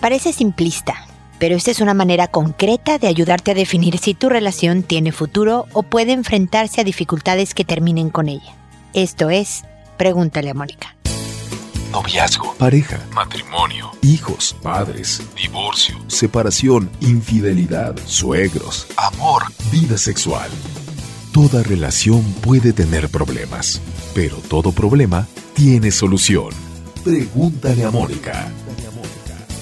Parece simplista, pero esta es una manera concreta de ayudarte a definir si tu relación tiene futuro o puede enfrentarse a dificultades que terminen con ella. Esto es, pregúntale a Mónica. Noviazgo, pareja, matrimonio, hijos, padres, divorcio, separación, infidelidad, suegros, amor, vida sexual. Toda relación puede tener problemas, pero todo problema tiene solución. Pregúntale a Mónica.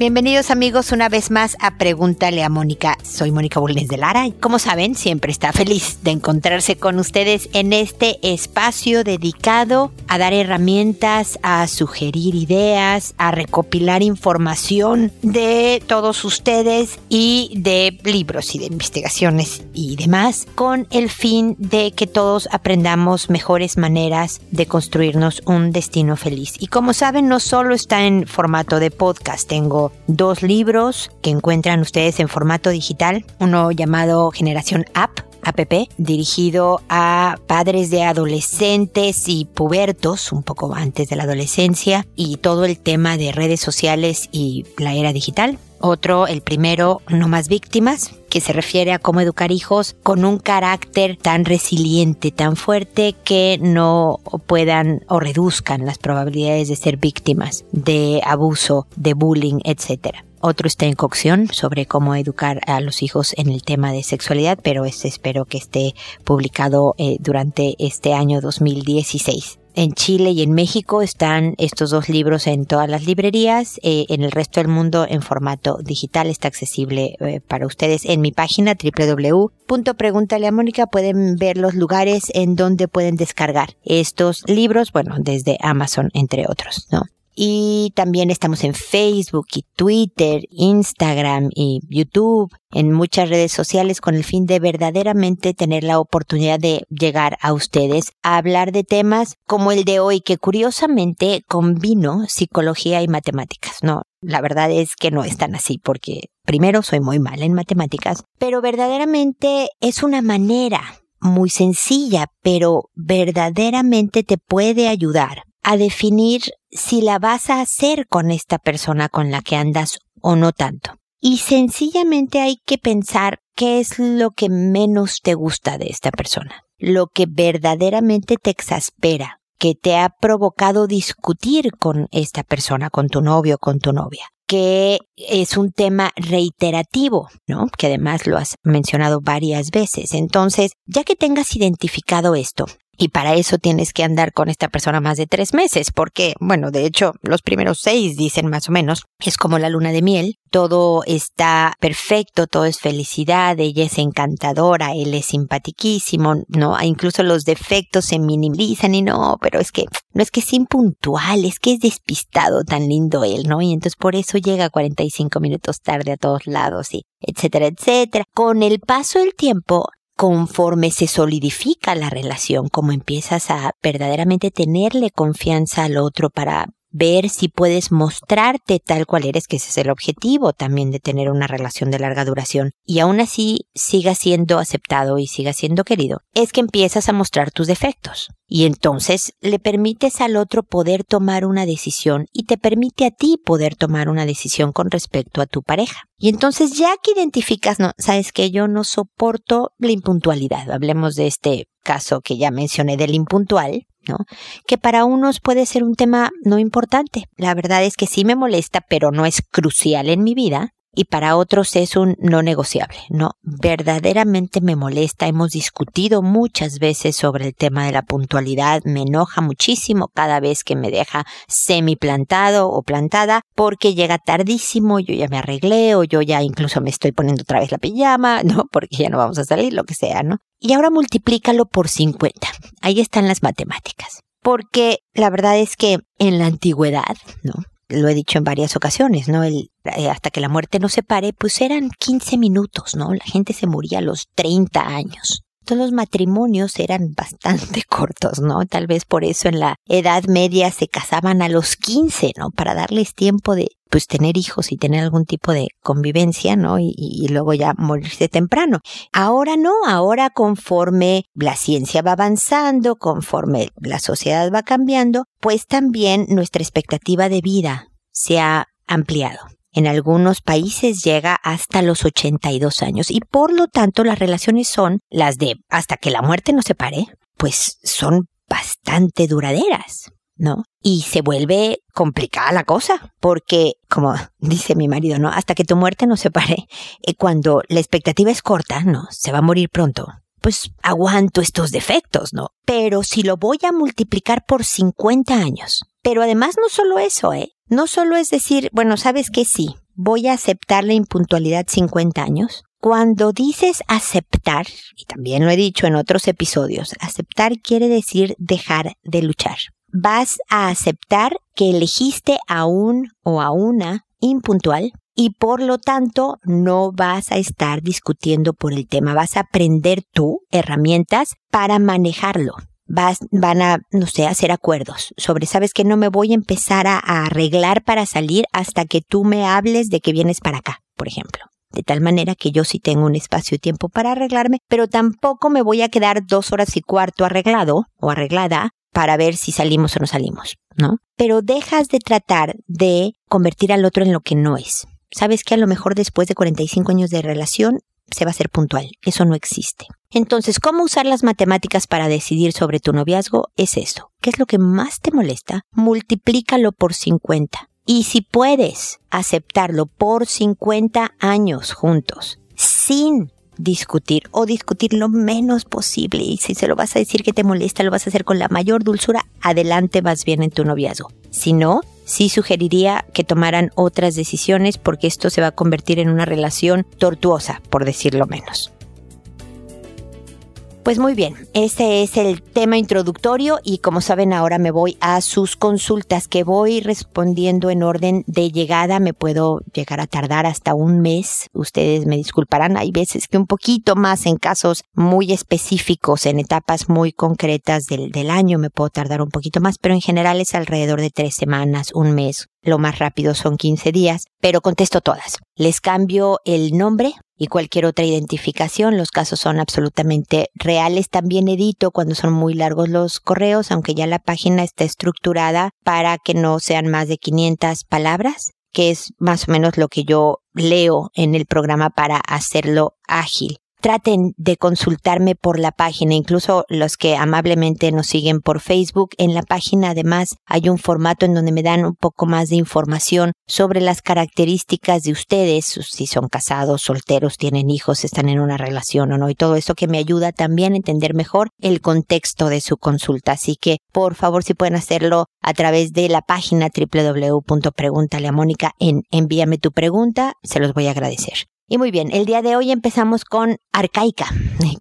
Bienvenidos amigos una vez más a Pregúntale a Mónica. Soy Mónica Bulnes de Lara y como saben siempre está feliz de encontrarse con ustedes en este espacio dedicado a dar herramientas, a sugerir ideas, a recopilar información de todos ustedes y de libros y de investigaciones y demás con el fin de que todos aprendamos mejores maneras de construirnos un destino feliz. Y como saben no solo está en formato de podcast, tengo dos libros que encuentran ustedes en formato digital, uno llamado Generación App, APP, dirigido a padres de adolescentes y pubertos, un poco antes de la adolescencia, y todo el tema de redes sociales y la era digital. Otro, el primero, No más víctimas, que se refiere a cómo educar hijos con un carácter tan resiliente, tan fuerte, que no puedan o reduzcan las probabilidades de ser víctimas de abuso, de bullying, etcétera. Otro está en cocción sobre cómo educar a los hijos en el tema de sexualidad, pero este espero que esté publicado eh, durante este año 2016. En Chile y en México están estos dos libros en todas las librerías. Eh, en el resto del mundo en formato digital está accesible eh, para ustedes en mi página www.preguntaleamónica. Pueden ver los lugares en donde pueden descargar estos libros, bueno, desde Amazon entre otros, ¿no? Y también estamos en Facebook y Twitter, Instagram y YouTube, en muchas redes sociales con el fin de verdaderamente tener la oportunidad de llegar a ustedes a hablar de temas como el de hoy que curiosamente combino psicología y matemáticas. No, la verdad es que no es tan así porque primero soy muy mal en matemáticas, pero verdaderamente es una manera muy sencilla, pero verdaderamente te puede ayudar a definir si la vas a hacer con esta persona con la que andas o no tanto. Y sencillamente hay que pensar qué es lo que menos te gusta de esta persona, lo que verdaderamente te exaspera, que te ha provocado discutir con esta persona, con tu novio, con tu novia, que es un tema reiterativo, ¿no? Que además lo has mencionado varias veces. Entonces, ya que tengas identificado esto, y para eso tienes que andar con esta persona más de tres meses, porque, bueno, de hecho, los primeros seis dicen más o menos, es como la luna de miel, todo está perfecto, todo es felicidad, ella es encantadora, él es simpatiquísimo, no, incluso los defectos se minimizan y no, pero es que, no es que es impuntual, es que es despistado, tan lindo él, ¿no? Y entonces por eso llega 45 minutos tarde a todos lados y etcétera, etcétera. Con el paso del tiempo, conforme se solidifica la relación, como empiezas a verdaderamente tenerle confianza al otro para ver si puedes mostrarte tal cual eres, que ese es el objetivo también de tener una relación de larga duración, y aún así siga siendo aceptado y siga siendo querido, es que empiezas a mostrar tus defectos. Y entonces le permites al otro poder tomar una decisión y te permite a ti poder tomar una decisión con respecto a tu pareja. Y entonces ya que identificas, no, sabes que yo no soporto la impuntualidad. Hablemos de este caso que ya mencioné del impuntual, ¿no? Que para unos puede ser un tema no importante. La verdad es que sí me molesta, pero no es crucial en mi vida y para otros es un no negociable, ¿no? Verdaderamente me molesta, hemos discutido muchas veces sobre el tema de la puntualidad, me enoja muchísimo cada vez que me deja semi plantado o plantada porque llega tardísimo, yo ya me arreglé o yo ya incluso me estoy poniendo otra vez la pijama, ¿no? Porque ya no vamos a salir, lo que sea, ¿no? Y ahora multiplícalo por 50. Ahí están las matemáticas. Porque la verdad es que en la antigüedad, ¿no? Lo he dicho en varias ocasiones, ¿no? El, eh, hasta que la muerte nos separe, pues eran 15 minutos, ¿no? La gente se moría a los 30 años. Todos los matrimonios eran bastante cortos, ¿no? Tal vez por eso en la Edad Media se casaban a los 15, ¿no? Para darles tiempo de pues tener hijos y tener algún tipo de convivencia, ¿no? Y, y, luego ya morirse temprano. Ahora no, ahora conforme la ciencia va avanzando, conforme la sociedad va cambiando, pues también nuestra expectativa de vida se ha ampliado. En algunos países llega hasta los 82 años y por lo tanto las relaciones son las de hasta que la muerte nos separe, pues son bastante duraderas. ¿No? Y se vuelve complicada la cosa, porque, como dice mi marido, ¿no? Hasta que tu muerte nos separe, eh, cuando la expectativa es corta, ¿no? Se va a morir pronto. Pues aguanto estos defectos, ¿no? Pero si lo voy a multiplicar por 50 años. Pero además no solo eso, ¿eh? No solo es decir, bueno, ¿sabes qué? Sí, voy a aceptar la impuntualidad 50 años. Cuando dices aceptar, y también lo he dicho en otros episodios, aceptar quiere decir dejar de luchar vas a aceptar que elegiste a un o a una impuntual y por lo tanto no vas a estar discutiendo por el tema, vas a aprender tú herramientas para manejarlo. Vas, van a, no sé, hacer acuerdos sobre, sabes que no me voy a empezar a, a arreglar para salir hasta que tú me hables de que vienes para acá, por ejemplo. De tal manera que yo sí tengo un espacio y tiempo para arreglarme, pero tampoco me voy a quedar dos horas y cuarto arreglado o arreglada para ver si salimos o no salimos, ¿no? Pero dejas de tratar de convertir al otro en lo que no es. Sabes que a lo mejor después de 45 años de relación se va a ser puntual. Eso no existe. Entonces, ¿cómo usar las matemáticas para decidir sobre tu noviazgo? Es eso. ¿Qué es lo que más te molesta? Multiplícalo por 50. Y si puedes aceptarlo por 50 años juntos, sin discutir o discutir lo menos posible. Y si se lo vas a decir que te molesta, lo vas a hacer con la mayor dulzura, adelante vas bien en tu noviazgo. Si no, sí sugeriría que tomaran otras decisiones porque esto se va a convertir en una relación tortuosa, por decirlo menos. Pues muy bien, ese es el tema introductorio y como saben ahora me voy a sus consultas que voy respondiendo en orden de llegada. Me puedo llegar a tardar hasta un mes. Ustedes me disculparán, hay veces que un poquito más en casos muy específicos, en etapas muy concretas del, del año me puedo tardar un poquito más, pero en general es alrededor de tres semanas, un mes. Lo más rápido son 15 días, pero contesto todas. Les cambio el nombre, y cualquier otra identificación. Los casos son absolutamente reales. También edito cuando son muy largos los correos, aunque ya la página está estructurada para que no sean más de 500 palabras, que es más o menos lo que yo leo en el programa para hacerlo ágil traten de consultarme por la página, incluso los que amablemente nos siguen por Facebook. En la página además hay un formato en donde me dan un poco más de información sobre las características de ustedes, si son casados, solteros, tienen hijos, están en una relación o no, y todo eso que me ayuda también a entender mejor el contexto de su consulta. Así que, por favor, si pueden hacerlo a través de la página www.preguntaleamónica en envíame tu pregunta, se los voy a agradecer. Y muy bien, el día de hoy empezamos con Arcaica,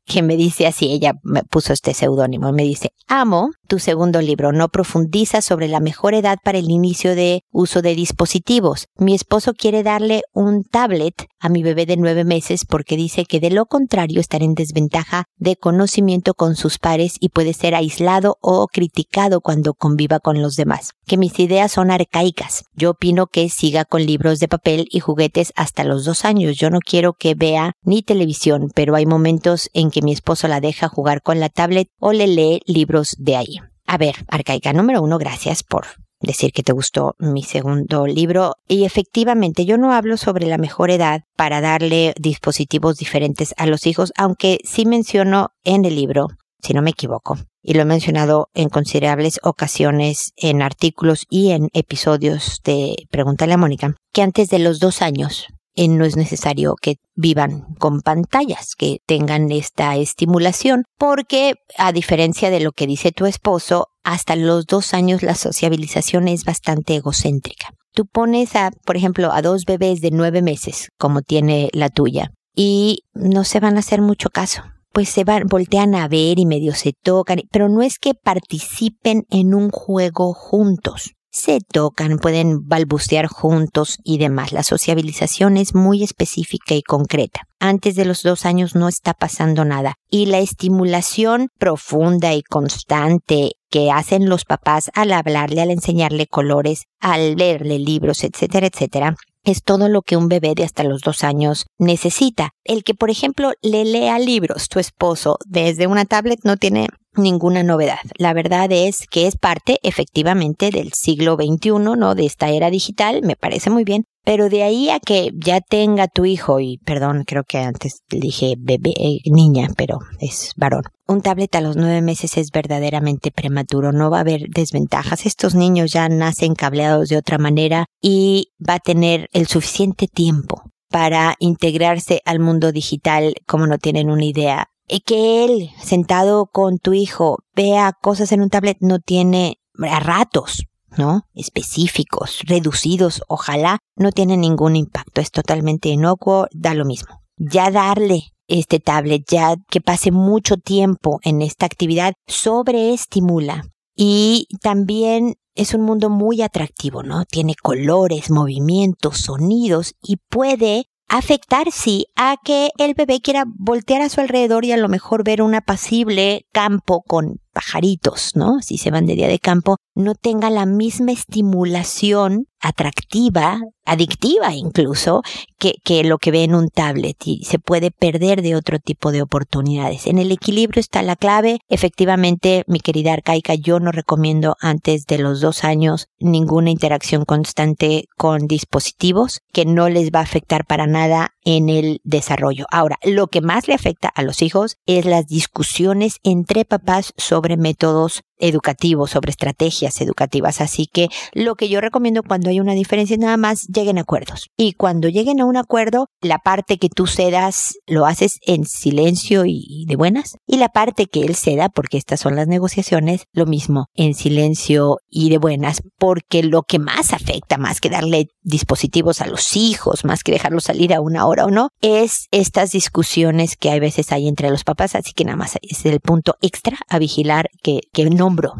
que me dice así, ella me puso este seudónimo, me dice, amo tu segundo libro, no profundiza sobre la mejor edad para el inicio de uso de dispositivos. Mi esposo quiere darle un tablet a mi bebé de nueve meses porque dice que de lo contrario estará en desventaja de conocimiento con sus pares y puede ser aislado o criticado cuando conviva con los demás. Que mis ideas son arcaicas. Yo opino que siga con libros de papel y juguetes hasta los dos años. Yo no quiero que vea ni televisión, pero hay momentos en que mi esposo la deja jugar con la tablet o le lee libros de ahí. A ver, arcaica número uno, gracias por decir que te gustó mi segundo libro. Y efectivamente, yo no hablo sobre la mejor edad para darle dispositivos diferentes a los hijos, aunque sí menciono en el libro, si no me equivoco, y lo he mencionado en considerables ocasiones en artículos y en episodios de Pregúntale a Mónica, que antes de los dos años no es necesario que vivan con pantallas, que tengan esta estimulación, porque a diferencia de lo que dice tu esposo, hasta los dos años la sociabilización es bastante egocéntrica. Tú pones a, por ejemplo, a dos bebés de nueve meses, como tiene la tuya, y no se van a hacer mucho caso. Pues se van, voltean a ver y medio se tocan, pero no es que participen en un juego juntos se tocan, pueden balbucear juntos y demás. La sociabilización es muy específica y concreta. Antes de los dos años no está pasando nada. Y la estimulación profunda y constante que hacen los papás al hablarle, al enseñarle colores, al leerle libros, etcétera, etcétera, es todo lo que un bebé de hasta los dos años necesita. El que, por ejemplo, le lea libros tu esposo desde una tablet no tiene ninguna novedad. La verdad es que es parte efectivamente del siglo XXI, ¿no? De esta era digital, me parece muy bien. Pero de ahí a que ya tenga tu hijo, y perdón, creo que antes dije bebé, eh, niña, pero es varón. Un tablet a los nueve meses es verdaderamente prematuro, no va a haber desventajas. Estos niños ya nacen cableados de otra manera y va a tener el suficiente tiempo para integrarse al mundo digital como no tienen una idea que él, sentado con tu hijo, vea cosas en un tablet no tiene a ratos, ¿no? Específicos, reducidos, ojalá no tiene ningún impacto, es totalmente inocuo, da lo mismo. Ya darle este tablet, ya que pase mucho tiempo en esta actividad, sobreestimula. Y también es un mundo muy atractivo, ¿no? Tiene colores, movimientos, sonidos y puede afectar, sí, a que el bebé quiera voltear a su alrededor y a lo mejor ver un apacible campo con pajaritos, ¿no? Si se van de día de campo, no tenga la misma estimulación atractiva, adictiva incluso, que, que, lo que ve en un tablet y se puede perder de otro tipo de oportunidades. En el equilibrio está la clave. Efectivamente, mi querida arcaica, yo no recomiendo antes de los dos años ninguna interacción constante con dispositivos que no les va a afectar para nada en el desarrollo. Ahora, lo que más le afecta a los hijos es las discusiones entre papás sobre métodos educativos, sobre estrategias educativas. Así que lo que yo recomiendo cuando hay una diferencia es nada más lleguen a acuerdos. Y cuando lleguen a un acuerdo, la parte que tú cedas lo haces en silencio y de buenas. Y la parte que él ceda, porque estas son las negociaciones, lo mismo, en silencio y de buenas, porque lo que más afecta, más que darle dispositivos a los hijos, más que dejarlos salir a una hora o no, es estas discusiones que a veces hay entre los papás. Así que nada más es el punto extra a vigilar que, que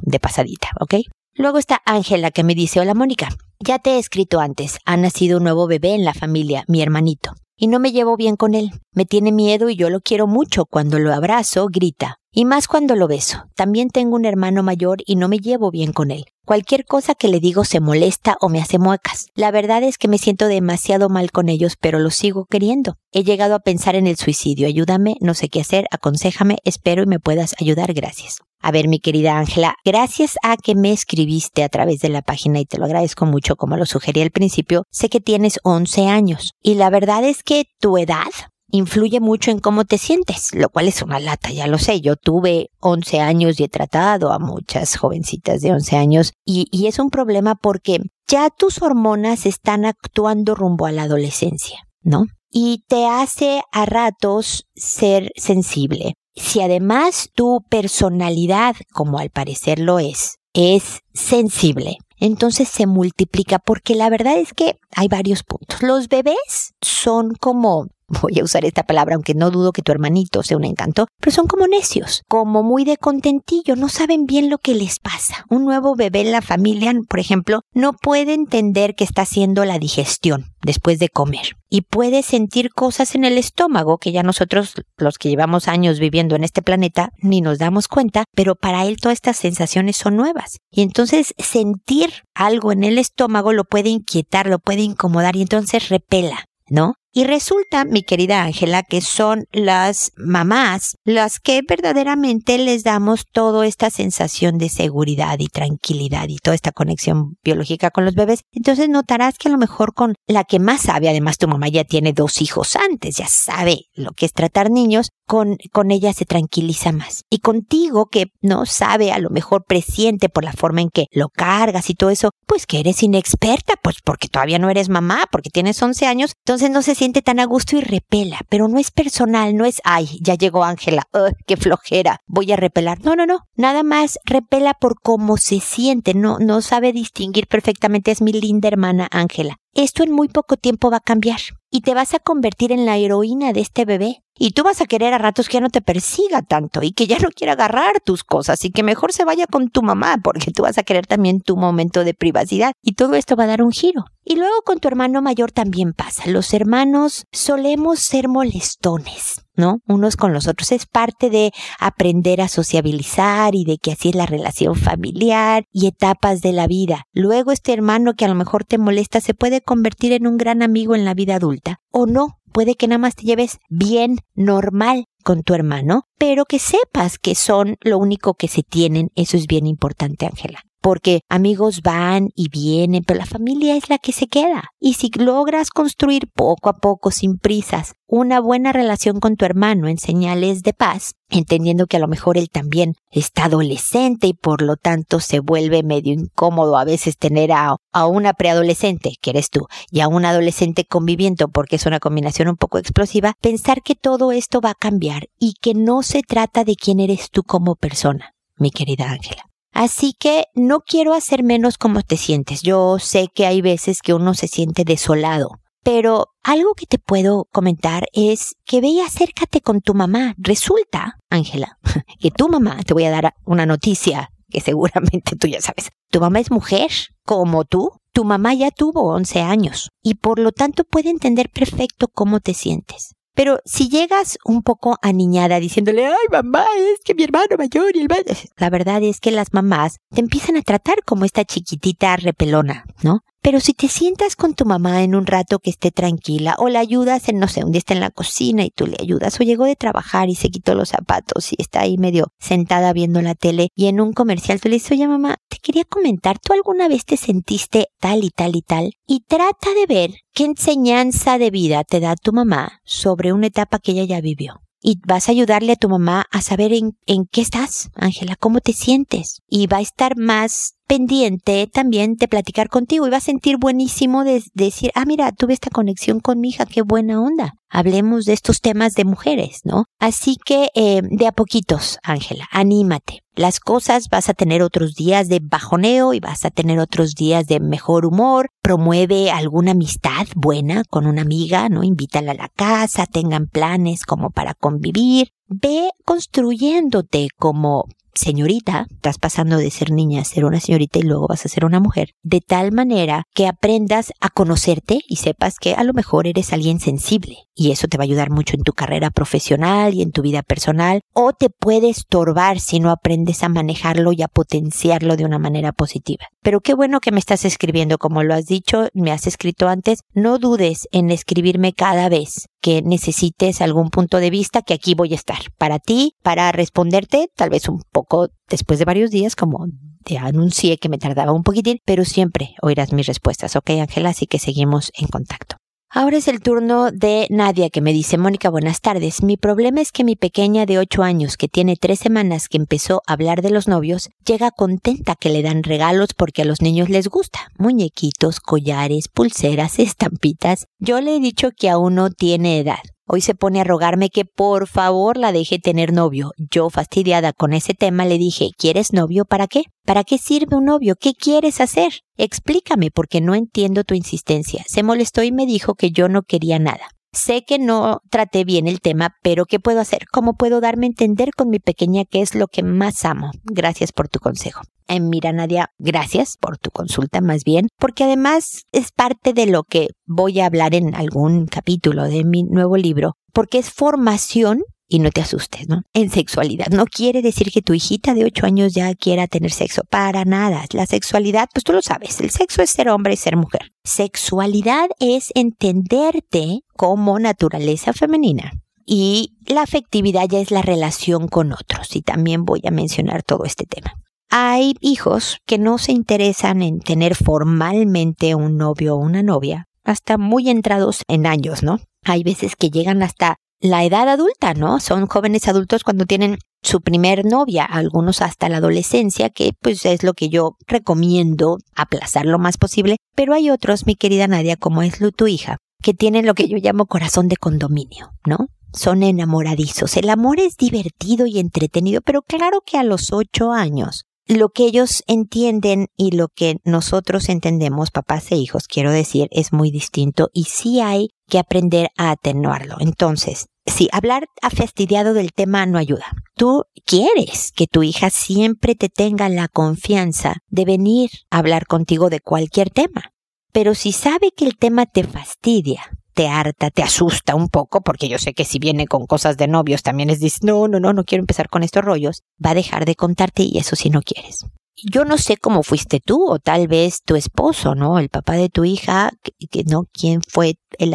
de pasadita, ¿ok? Luego está Ángela que me dice, hola Mónica, ya te he escrito antes, ha nacido un nuevo bebé en la familia, mi hermanito, y no me llevo bien con él. Me tiene miedo y yo lo quiero mucho. Cuando lo abrazo, grita. Y más cuando lo beso. También tengo un hermano mayor y no me llevo bien con él. Cualquier cosa que le digo se molesta o me hace muecas. La verdad es que me siento demasiado mal con ellos, pero los sigo queriendo. He llegado a pensar en el suicidio. Ayúdame, no sé qué hacer, aconséjame, espero y me puedas ayudar. Gracias. A ver, mi querida Ángela, gracias a que me escribiste a través de la página y te lo agradezco mucho como lo sugerí al principio, sé que tienes 11 años y la verdad es que tu edad influye mucho en cómo te sientes, lo cual es una lata, ya lo sé. Yo tuve 11 años y he tratado a muchas jovencitas de 11 años y, y es un problema porque ya tus hormonas están actuando rumbo a la adolescencia, ¿no? Y te hace a ratos ser sensible. Si además tu personalidad, como al parecer lo es, es sensible, entonces se multiplica porque la verdad es que hay varios puntos. Los bebés son como voy a usar esta palabra, aunque no dudo que tu hermanito sea un encanto, pero son como necios, como muy de contentillo, no saben bien lo que les pasa. Un nuevo bebé en la familia, por ejemplo, no puede entender que está haciendo la digestión después de comer y puede sentir cosas en el estómago que ya nosotros, los que llevamos años viviendo en este planeta, ni nos damos cuenta, pero para él todas estas sensaciones son nuevas. Y entonces sentir algo en el estómago lo puede inquietar, lo puede incomodar y entonces repela, ¿no? Y resulta, mi querida Ángela, que son las mamás las que verdaderamente les damos toda esta sensación de seguridad y tranquilidad y toda esta conexión biológica con los bebés. Entonces notarás que a lo mejor con la que más sabe, además tu mamá ya tiene dos hijos antes, ya sabe lo que es tratar niños, con, con ella se tranquiliza más. Y contigo, que no sabe, a lo mejor presiente por la forma en que lo cargas y todo eso, pues que eres inexperta, pues porque todavía no eres mamá, porque tienes 11 años, entonces no se siente tan a gusto y repela, pero no es personal, no es, ay, ya llegó Ángela, qué flojera, voy a repelar. No, no, no, nada más repela por cómo se siente, no, no sabe distinguir perfectamente, es mi linda hermana Ángela. Esto en muy poco tiempo va a cambiar y te vas a convertir en la heroína de este bebé. Y tú vas a querer a ratos que ya no te persiga tanto y que ya no quiera agarrar tus cosas y que mejor se vaya con tu mamá porque tú vas a querer también tu momento de privacidad y todo esto va a dar un giro. Y luego con tu hermano mayor también pasa. Los hermanos solemos ser molestones. ¿no? Unos con los otros. Es parte de aprender a sociabilizar y de que así es la relación familiar y etapas de la vida. Luego este hermano que a lo mejor te molesta se puede convertir en un gran amigo en la vida adulta o no. Puede que nada más te lleves bien, normal con tu hermano, pero que sepas que son lo único que se tienen. Eso es bien importante, Ángela porque amigos van y vienen, pero la familia es la que se queda. Y si logras construir poco a poco, sin prisas, una buena relación con tu hermano en señales de paz, entendiendo que a lo mejor él también está adolescente y por lo tanto se vuelve medio incómodo a veces tener a, a una preadolescente, que eres tú, y a un adolescente conviviendo porque es una combinación un poco explosiva, pensar que todo esto va a cambiar y que no se trata de quién eres tú como persona, mi querida Ángela. Así que no quiero hacer menos cómo te sientes. Yo sé que hay veces que uno se siente desolado, pero algo que te puedo comentar es que ve y acércate con tu mamá. Resulta, Ángela, que tu mamá, te voy a dar una noticia que seguramente tú ya sabes. Tu mamá es mujer, como tú. Tu mamá ya tuvo 11 años y por lo tanto puede entender perfecto cómo te sientes. Pero si llegas un poco aniñada diciéndole, ay mamá, es que mi hermano mayor y el La verdad es que las mamás te empiezan a tratar como esta chiquitita repelona, ¿no? Pero si te sientas con tu mamá en un rato que esté tranquila o la ayudas en, no sé, un día está en la cocina y tú le ayudas o llegó de trabajar y se quitó los zapatos y está ahí medio sentada viendo la tele y en un comercial tú le dices, oye mamá, te quería comentar, ¿tú alguna vez te sentiste tal y tal y tal? Y trata de ver qué enseñanza de vida te da tu mamá sobre una etapa que ella ya vivió y vas a ayudarle a tu mamá a saber en, en qué estás, Ángela, cómo te sientes. Y va a estar más pendiente también de platicar contigo y a sentir buenísimo de, decir, ah, mira, tuve esta conexión con mi hija, qué buena onda. Hablemos de estos temas de mujeres, ¿no? Así que eh, de a poquitos, Ángela, anímate. Las cosas vas a tener otros días de bajoneo y vas a tener otros días de mejor humor. Promueve alguna amistad buena con una amiga, ¿no? Invítala a la casa, tengan planes como para convivir. Ve construyéndote como señorita, estás pasando de ser niña a ser una señorita y luego vas a ser una mujer, de tal manera que aprendas a conocerte y sepas que a lo mejor eres alguien sensible. Y eso te va a ayudar mucho en tu carrera profesional y en tu vida personal. O te puede estorbar si no aprendes a manejarlo y a potenciarlo de una manera positiva. Pero qué bueno que me estás escribiendo. Como lo has dicho, me has escrito antes, no dudes en escribirme cada vez que necesites algún punto de vista que aquí voy a estar para ti, para responderte tal vez un poco después de varios días como te anuncié que me tardaba un poquitín, pero siempre oirás mis respuestas, ¿ok Ángela? Así que seguimos en contacto. Ahora es el turno de Nadia que me dice, Mónica, buenas tardes. Mi problema es que mi pequeña de 8 años, que tiene tres semanas que empezó a hablar de los novios, llega contenta que le dan regalos porque a los niños les gusta. Muñequitos, collares, pulseras, estampitas. Yo le he dicho que aún no tiene edad. Hoy se pone a rogarme que por favor la deje tener novio. Yo, fastidiada con ese tema, le dije, ¿quieres novio para qué? ¿Para qué sirve un novio? ¿Qué quieres hacer? Explícame porque no entiendo tu insistencia. Se molestó y me dijo que yo no quería nada. Sé que no traté bien el tema, pero ¿qué puedo hacer? ¿Cómo puedo darme a entender con mi pequeña qué es lo que más amo? Gracias por tu consejo. Eh, mira, Nadia, gracias por tu consulta más bien, porque además es parte de lo que voy a hablar en algún capítulo de mi nuevo libro, porque es formación y no te asustes, ¿no? En sexualidad. No quiere decir que tu hijita de 8 años ya quiera tener sexo. Para nada. La sexualidad, pues tú lo sabes. El sexo es ser hombre y ser mujer. Sexualidad es entenderte como naturaleza femenina. Y la afectividad ya es la relación con otros. Y también voy a mencionar todo este tema. Hay hijos que no se interesan en tener formalmente un novio o una novia hasta muy entrados en años, ¿no? Hay veces que llegan hasta la edad adulta, ¿no? Son jóvenes adultos cuando tienen su primer novia, algunos hasta la adolescencia, que pues es lo que yo recomiendo aplazar lo más posible, pero hay otros, mi querida Nadia, como es tu hija, que tienen lo que yo llamo corazón de condominio, ¿no? Son enamoradizos. El amor es divertido y entretenido, pero claro que a los ocho años lo que ellos entienden y lo que nosotros entendemos, papás e hijos, quiero decir, es muy distinto y sí hay que aprender a atenuarlo. Entonces, sí, hablar fastidiado del tema no ayuda. Tú quieres que tu hija siempre te tenga la confianza de venir a hablar contigo de cualquier tema. Pero si sabe que el tema te fastidia, te harta, te asusta un poco, porque yo sé que si viene con cosas de novios también es dice, no, no, no, no quiero empezar con estos rollos, va a dejar de contarte y eso si no quieres. Yo no sé cómo fuiste tú o tal vez tu esposo, ¿no? El papá de tu hija, que, no, quién fue el,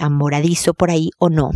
amoradizo por ahí o no.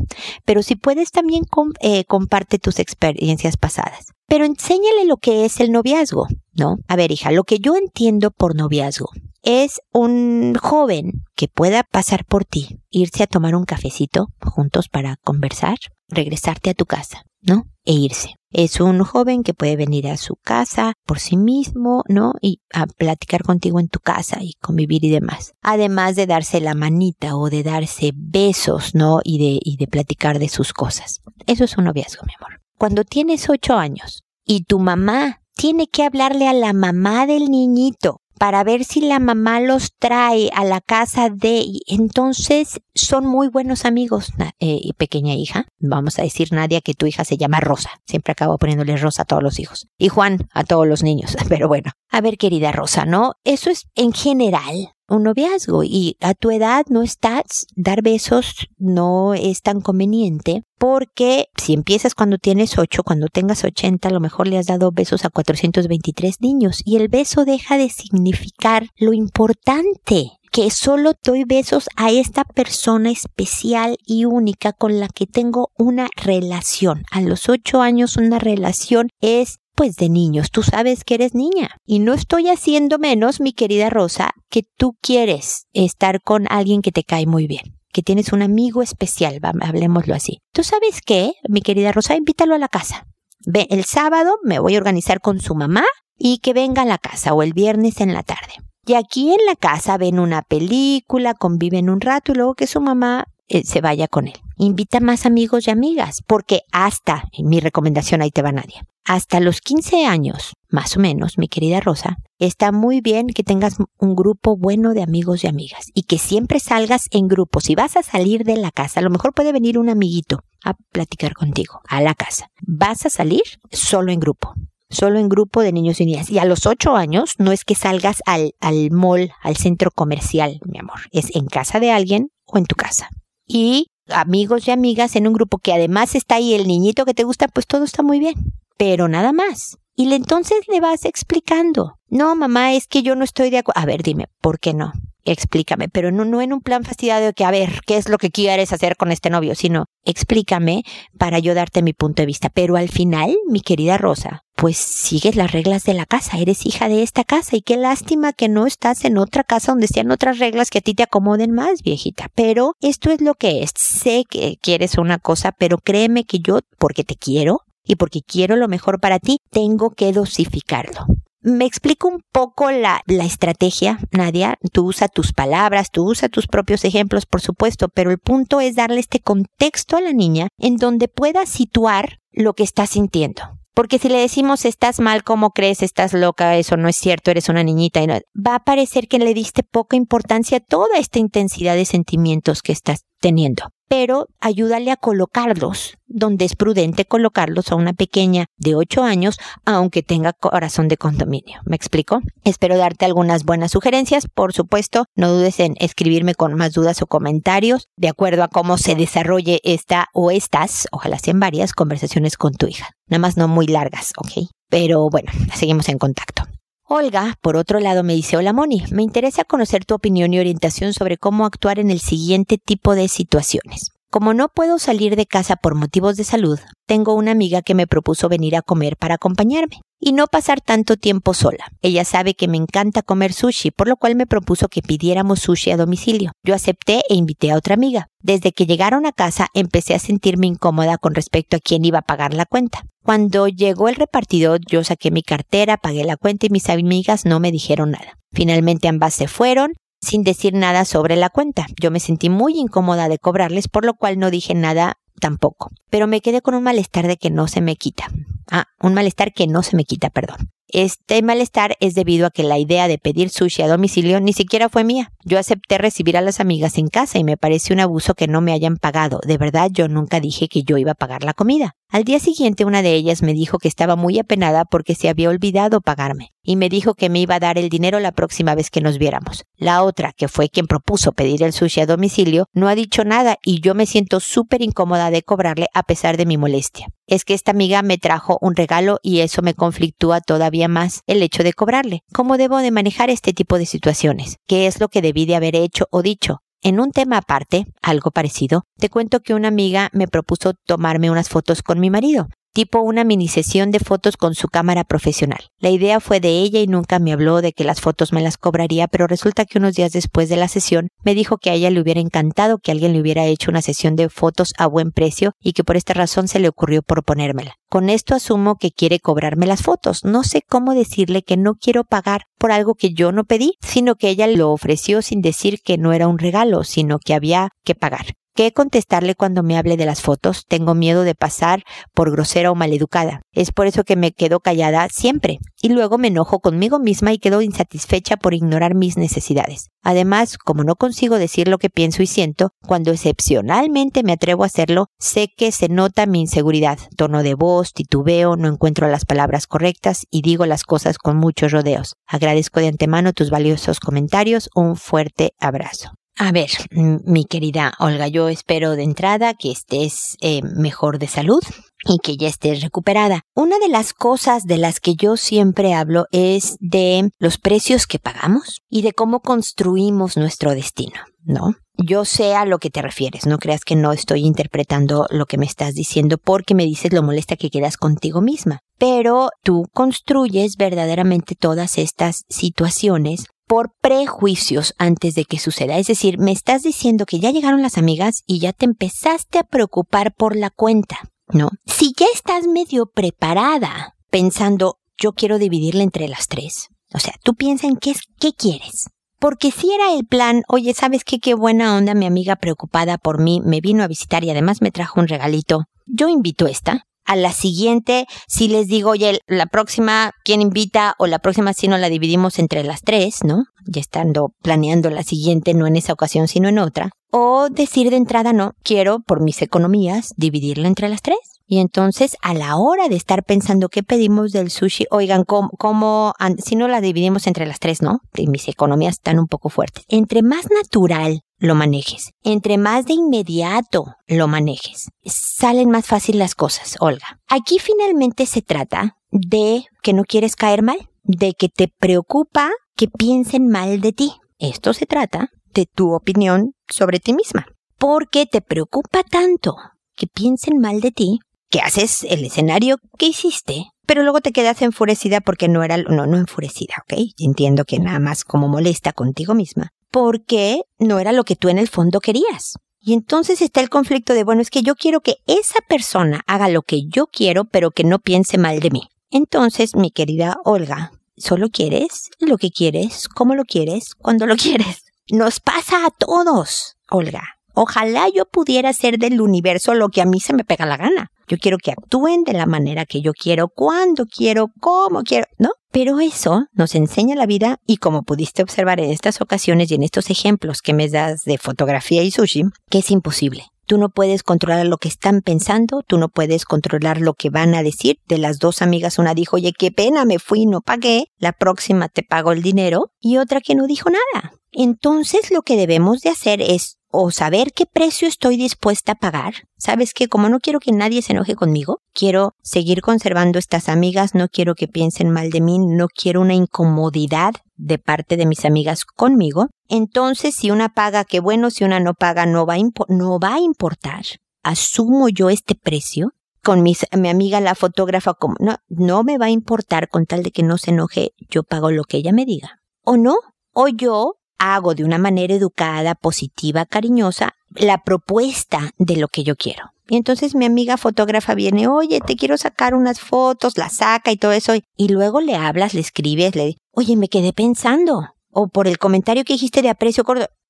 Pero si puedes también eh, comparte tus experiencias pasadas. Pero enséñale lo que es el noviazgo, ¿no? A ver, hija, lo que yo entiendo por noviazgo es un joven que pueda pasar por ti, irse a tomar un cafecito juntos para conversar, regresarte a tu casa, ¿no? E irse. Es un joven que puede venir a su casa por sí mismo, ¿no? Y a platicar contigo en tu casa y convivir y demás. Además de darse la manita o de darse besos, ¿no? Y de, y de platicar de sus cosas. Eso es un noviazgo, mi amor. Cuando tienes ocho años y tu mamá tiene que hablarle a la mamá del niñito para ver si la mamá los trae a la casa de... Entonces son muy buenos amigos, eh, pequeña hija. Vamos a decir, Nadia, que tu hija se llama Rosa. Siempre acabo poniéndole Rosa a todos los hijos. Y Juan a todos los niños. Pero bueno, a ver, querida Rosa, ¿no? Eso es en general un noviazgo y a tu edad no estás, dar besos no es tan conveniente porque si empiezas cuando tienes 8, cuando tengas 80, a lo mejor le has dado besos a 423 niños y el beso deja de significar lo importante que solo doy besos a esta persona especial y única con la que tengo una relación. A los ocho años una relación es pues de niños. Tú sabes que eres niña. Y no estoy haciendo menos, mi querida Rosa, que tú quieres estar con alguien que te cae muy bien que tienes un amigo especial, hablemoslo así. ¿Tú sabes qué, mi querida Rosa? Invítalo a la casa. Ve, el sábado me voy a organizar con su mamá y que venga a la casa o el viernes en la tarde. Y aquí en la casa ven una película, conviven un rato y luego que su mamá eh, se vaya con él. Invita más amigos y amigas, porque hasta, en mi recomendación ahí te va nadie, hasta los 15 años, más o menos, mi querida Rosa, está muy bien que tengas un grupo bueno de amigos y amigas y que siempre salgas en grupo. Si vas a salir de la casa, a lo mejor puede venir un amiguito a platicar contigo a la casa. Vas a salir solo en grupo solo en grupo de niños y niñas. Y a los ocho años no es que salgas al, al mall, al centro comercial, mi amor. Es en casa de alguien o en tu casa y amigos y amigas en un grupo que además está ahí el niñito que te gusta, pues todo está muy bien. Pero nada más. Y entonces le vas explicando. No, mamá, es que yo no estoy de acuerdo. A ver, dime, ¿por qué no? explícame, pero no, no en un plan fastidiado de que, a ver, ¿qué es lo que quieres hacer con este novio? Sino, explícame para yo darte mi punto de vista. Pero al final, mi querida Rosa, pues sigues las reglas de la casa, eres hija de esta casa y qué lástima que no estás en otra casa donde sean otras reglas que a ti te acomoden más, viejita. Pero esto es lo que es. Sé que quieres una cosa, pero créeme que yo, porque te quiero, y porque quiero lo mejor para ti, tengo que dosificarlo. Me explico un poco la, la estrategia, Nadia. Tú usa tus palabras, tú usa tus propios ejemplos, por supuesto, pero el punto es darle este contexto a la niña en donde pueda situar lo que está sintiendo. Porque si le decimos estás mal, ¿cómo crees? Estás loca, eso no es cierto, eres una niñita. Y no, va a parecer que le diste poca importancia a toda esta intensidad de sentimientos que estás teniendo pero ayúdale a colocarlos donde es prudente colocarlos a una pequeña de 8 años, aunque tenga corazón de condominio. ¿Me explico? Espero darte algunas buenas sugerencias. Por supuesto, no dudes en escribirme con más dudas o comentarios de acuerdo a cómo se desarrolle esta o estas, ojalá sean varias, conversaciones con tu hija. Nada más no muy largas, ¿ok? Pero bueno, seguimos en contacto. Olga, por otro lado, me dice, hola Moni, me interesa conocer tu opinión y orientación sobre cómo actuar en el siguiente tipo de situaciones. Como no puedo salir de casa por motivos de salud, tengo una amiga que me propuso venir a comer para acompañarme y no pasar tanto tiempo sola. Ella sabe que me encanta comer sushi, por lo cual me propuso que pidiéramos sushi a domicilio. Yo acepté e invité a otra amiga. Desde que llegaron a casa empecé a sentirme incómoda con respecto a quién iba a pagar la cuenta. Cuando llegó el repartidor, yo saqué mi cartera, pagué la cuenta y mis amigas no me dijeron nada. Finalmente ambas se fueron sin decir nada sobre la cuenta. Yo me sentí muy incómoda de cobrarles, por lo cual no dije nada tampoco. Pero me quedé con un malestar de que no se me quita. Ah, un malestar que no se me quita, perdón. Este malestar es debido a que la idea de pedir sushi a domicilio ni siquiera fue mía. Yo acepté recibir a las amigas en casa y me parece un abuso que no me hayan pagado. De verdad, yo nunca dije que yo iba a pagar la comida. Al día siguiente una de ellas me dijo que estaba muy apenada porque se había olvidado pagarme y me dijo que me iba a dar el dinero la próxima vez que nos viéramos. La otra, que fue quien propuso pedir el sushi a domicilio, no ha dicho nada y yo me siento súper incómoda de cobrarle a pesar de mi molestia. Es que esta amiga me trajo un regalo y eso me conflictúa todavía más el hecho de cobrarle. ¿Cómo debo de manejar este tipo de situaciones? ¿Qué es lo que debí de haber hecho o dicho? En un tema aparte, algo parecido, te cuento que una amiga me propuso tomarme unas fotos con mi marido tipo una mini sesión de fotos con su cámara profesional. La idea fue de ella y nunca me habló de que las fotos me las cobraría, pero resulta que unos días después de la sesión me dijo que a ella le hubiera encantado que alguien le hubiera hecho una sesión de fotos a buen precio y que por esta razón se le ocurrió proponérmela. Con esto asumo que quiere cobrarme las fotos. No sé cómo decirle que no quiero pagar por algo que yo no pedí, sino que ella lo ofreció sin decir que no era un regalo, sino que había que pagar. ¿Qué contestarle cuando me hable de las fotos? Tengo miedo de pasar por grosera o maleducada. Es por eso que me quedo callada siempre. Y luego me enojo conmigo misma y quedo insatisfecha por ignorar mis necesidades. Además, como no consigo decir lo que pienso y siento, cuando excepcionalmente me atrevo a hacerlo, sé que se nota mi inseguridad, tono de voz, titubeo, no encuentro las palabras correctas y digo las cosas con muchos rodeos. Agradezco de antemano tus valiosos comentarios. Un fuerte abrazo. A ver, mi querida Olga, yo espero de entrada que estés eh, mejor de salud y que ya estés recuperada. Una de las cosas de las que yo siempre hablo es de los precios que pagamos y de cómo construimos nuestro destino, ¿no? Yo sé a lo que te refieres, no creas que no estoy interpretando lo que me estás diciendo porque me dices lo molesta que quedas contigo misma. Pero tú construyes verdaderamente todas estas situaciones por prejuicios antes de que suceda. Es decir, me estás diciendo que ya llegaron las amigas y ya te empezaste a preocupar por la cuenta, ¿no? Si ya estás medio preparada pensando, yo quiero dividirla entre las tres. O sea, tú piensas en qué, es, qué quieres. Porque si era el plan, oye, ¿sabes qué? Qué buena onda mi amiga preocupada por mí me vino a visitar y además me trajo un regalito. Yo invito esta a la siguiente, si les digo, oye, la próxima, ¿quién invita? O la próxima, si no la dividimos entre las tres, ¿no? Ya estando planeando la siguiente, no en esa ocasión, sino en otra. O decir de entrada, no, quiero, por mis economías, dividirla entre las tres. Y entonces, a la hora de estar pensando qué pedimos del sushi, oigan, ¿cómo, si no la dividimos entre las tres, no? mis economías están un poco fuertes. Entre más natural lo manejes, entre más de inmediato lo manejes, salen más fácil las cosas, Olga. Aquí finalmente se trata de que no quieres caer mal, de que te preocupa que piensen mal de ti. Esto se trata de tu opinión sobre ti misma. Porque te preocupa tanto que piensen mal de ti que haces el escenario que hiciste, pero luego te quedas enfurecida porque no era, no, no enfurecida, ¿ok? Entiendo que nada más como molesta contigo misma, porque no era lo que tú en el fondo querías. Y entonces está el conflicto de, bueno, es que yo quiero que esa persona haga lo que yo quiero, pero que no piense mal de mí. Entonces, mi querida Olga, solo quieres lo que quieres, como lo quieres, cuando lo quieres. Nos pasa a todos, Olga. Ojalá yo pudiera hacer del universo lo que a mí se me pega la gana. Yo quiero que actúen de la manera que yo quiero, cuando quiero, cómo quiero, ¿no? Pero eso nos enseña la vida y como pudiste observar en estas ocasiones y en estos ejemplos que me das de fotografía y sushi, que es imposible. Tú no puedes controlar lo que están pensando, tú no puedes controlar lo que van a decir. De las dos amigas, una dijo, oye, qué pena, me fui, no pagué. La próxima te pago el dinero. Y otra que no dijo nada. Entonces lo que debemos de hacer es o saber qué precio estoy dispuesta a pagar. Sabes que como no quiero que nadie se enoje conmigo, quiero seguir conservando estas amigas, no quiero que piensen mal de mí, no quiero una incomodidad de parte de mis amigas conmigo. Entonces, si una paga, qué bueno, si una no paga, no va a, no va a importar. Asumo yo este precio con mi amiga la fotógrafa como no, no me va a importar con tal de que no se enoje, yo pago lo que ella me diga. O no, o yo hago de una manera educada, positiva, cariñosa, la propuesta de lo que yo quiero. Y entonces mi amiga fotógrafa viene, oye, te quiero sacar unas fotos, la saca y todo eso. Y luego le hablas, le escribes, le, oye, me quedé pensando. O por el comentario que dijiste de aprecio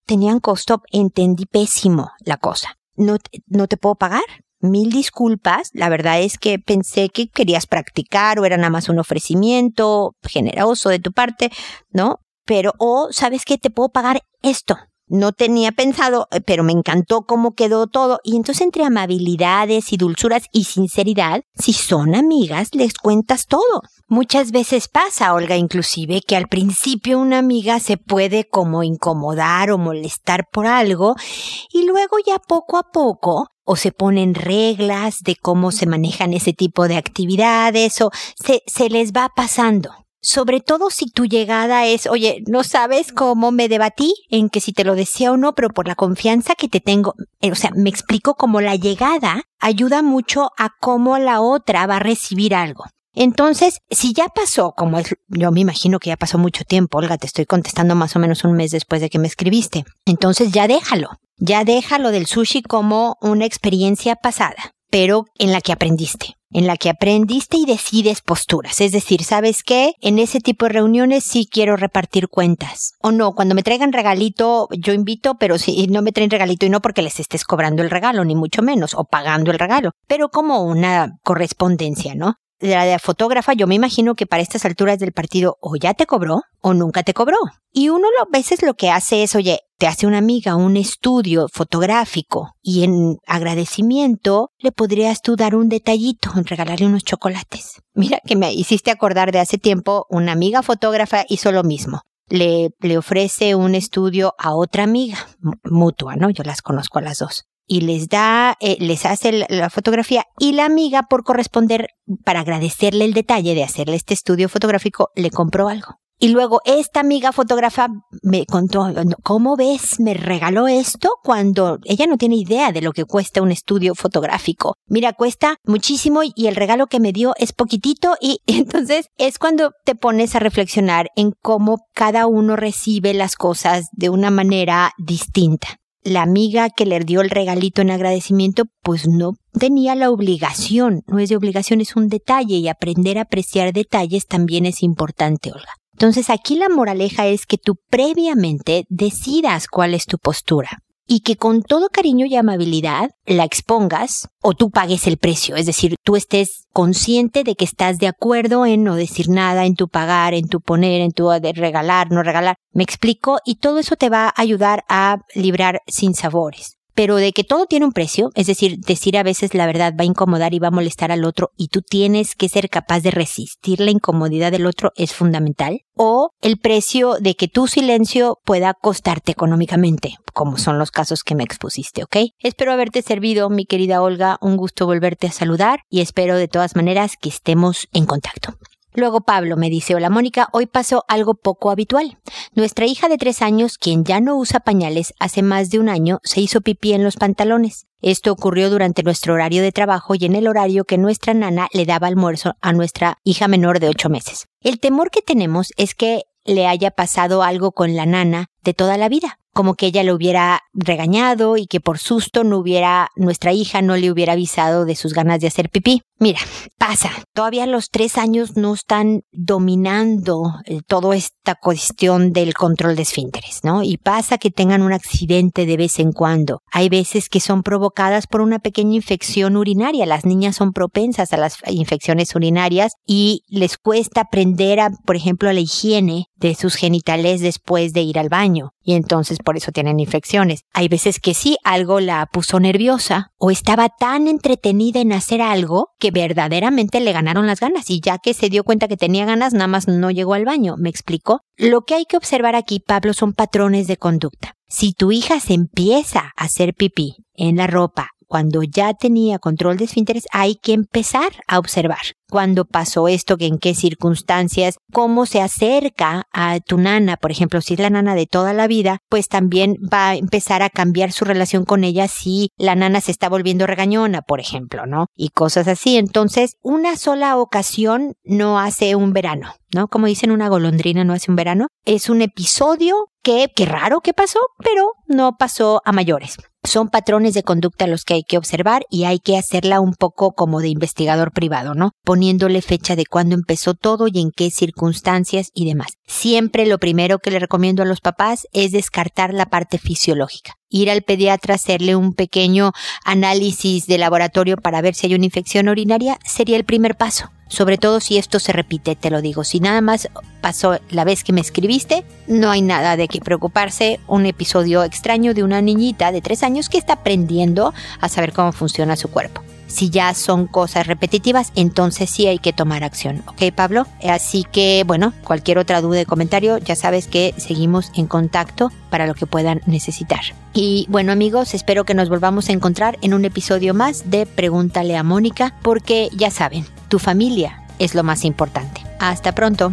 tenían costo, entendí pésimo la cosa. No, no te puedo pagar. mil disculpas, la verdad es que pensé que querías practicar o era nada más un ofrecimiento generoso de tu parte, ¿no? Pero, o, ¿sabes qué? Te puedo pagar esto. No tenía pensado, eh, pero me encantó cómo quedó todo. Y entonces entre amabilidades y dulzuras y sinceridad, si son amigas, les cuentas todo. Muchas veces pasa, Olga, inclusive, que al principio una amiga se puede como incomodar o molestar por algo y luego ya poco a poco o se ponen reglas de cómo se manejan ese tipo de actividades o se, se les va pasando. Sobre todo si tu llegada es, oye, no sabes cómo me debatí en que si te lo decía o no, pero por la confianza que te tengo, eh, o sea, me explico cómo la llegada ayuda mucho a cómo la otra va a recibir algo. Entonces, si ya pasó, como es, yo me imagino que ya pasó mucho tiempo, Olga, te estoy contestando más o menos un mes después de que me escribiste. Entonces ya déjalo. Ya déjalo del sushi como una experiencia pasada, pero en la que aprendiste en la que aprendiste y decides posturas. Es decir, ¿sabes qué? En ese tipo de reuniones sí quiero repartir cuentas. O no, cuando me traigan regalito, yo invito, pero si no me traen regalito y no porque les estés cobrando el regalo, ni mucho menos, o pagando el regalo, pero como una correspondencia, ¿no? La de fotógrafa, yo me imagino que para estas alturas del partido o ya te cobró o nunca te cobró. Y uno a veces lo que hace es, oye, te hace una amiga un estudio fotográfico y en agradecimiento le podrías tú dar un detallito, regalarle unos chocolates. Mira que me hiciste acordar de hace tiempo, una amiga fotógrafa hizo lo mismo. Le, le ofrece un estudio a otra amiga mutua, ¿no? Yo las conozco a las dos y les da, eh, les hace la fotografía y la amiga por corresponder, para agradecerle el detalle de hacerle este estudio fotográfico, le compró algo. Y luego esta amiga fotógrafa me contó, ¿cómo ves? Me regaló esto cuando ella no tiene idea de lo que cuesta un estudio fotográfico. Mira, cuesta muchísimo y el regalo que me dio es poquitito y entonces es cuando te pones a reflexionar en cómo cada uno recibe las cosas de una manera distinta la amiga que le dio el regalito en agradecimiento, pues no tenía la obligación, no es de obligación, es un detalle y aprender a apreciar detalles también es importante, Olga. Entonces aquí la moraleja es que tú previamente decidas cuál es tu postura y que con todo cariño y amabilidad la expongas o tú pagues el precio, es decir, tú estés consciente de que estás de acuerdo en no decir nada, en tu pagar, en tu poner, en tu regalar, no regalar. Me explico y todo eso te va a ayudar a librar sin sabores pero de que todo tiene un precio, es decir, decir a veces la verdad va a incomodar y va a molestar al otro y tú tienes que ser capaz de resistir la incomodidad del otro es fundamental, o el precio de que tu silencio pueda costarte económicamente, como son los casos que me expusiste, ¿ok? Espero haberte servido, mi querida Olga, un gusto volverte a saludar y espero de todas maneras que estemos en contacto. Luego Pablo me dice, hola Mónica, hoy pasó algo poco habitual. Nuestra hija de tres años, quien ya no usa pañales hace más de un año, se hizo pipí en los pantalones. Esto ocurrió durante nuestro horario de trabajo y en el horario que nuestra nana le daba almuerzo a nuestra hija menor de ocho meses. El temor que tenemos es que le haya pasado algo con la nana de toda la vida como que ella lo hubiera regañado y que por susto no hubiera, nuestra hija no le hubiera avisado de sus ganas de hacer pipí. Mira, pasa, todavía los tres años no están dominando eh, toda esta cuestión del control de esfínteres, ¿no? Y pasa que tengan un accidente de vez en cuando. Hay veces que son provocadas por una pequeña infección urinaria. Las niñas son propensas a las infecciones urinarias y les cuesta aprender a, por ejemplo, a la higiene de sus genitales después de ir al baño y entonces por eso tienen infecciones. Hay veces que sí, algo la puso nerviosa o estaba tan entretenida en hacer algo que verdaderamente le ganaron las ganas y ya que se dio cuenta que tenía ganas, nada más no llegó al baño. ¿Me explico? Lo que hay que observar aquí, Pablo, son patrones de conducta. Si tu hija se empieza a hacer pipí en la ropa cuando ya tenía control de esfínteres, hay que empezar a observar cuándo pasó esto, en qué circunstancias, cómo se acerca a tu nana, por ejemplo, si es la nana de toda la vida, pues también va a empezar a cambiar su relación con ella si la nana se está volviendo regañona, por ejemplo, ¿no? Y cosas así. Entonces, una sola ocasión no hace un verano, ¿no? Como dicen, una golondrina no hace un verano. Es un episodio que, qué raro que pasó, pero no pasó a mayores. Son patrones de conducta los que hay que observar y hay que hacerla un poco como de investigador privado, ¿no? Poniéndole fecha de cuándo empezó todo y en qué circunstancias y demás. Siempre lo primero que le recomiendo a los papás es descartar la parte fisiológica. Ir al pediatra, hacerle un pequeño análisis de laboratorio para ver si hay una infección urinaria, sería el primer paso. Sobre todo si esto se repite, te lo digo. Si nada más pasó la vez que me escribiste, no hay nada de qué preocuparse. Un episodio extraño de una niñita de tres años que está aprendiendo a saber cómo funciona su cuerpo. Si ya son cosas repetitivas, entonces sí hay que tomar acción. ¿Ok, Pablo? Así que, bueno, cualquier otra duda y comentario, ya sabes que seguimos en contacto para lo que puedan necesitar. Y bueno, amigos, espero que nos volvamos a encontrar en un episodio más de Pregúntale a Mónica, porque ya saben, tu familia es lo más importante. Hasta pronto.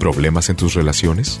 ¿Problemas en tus relaciones?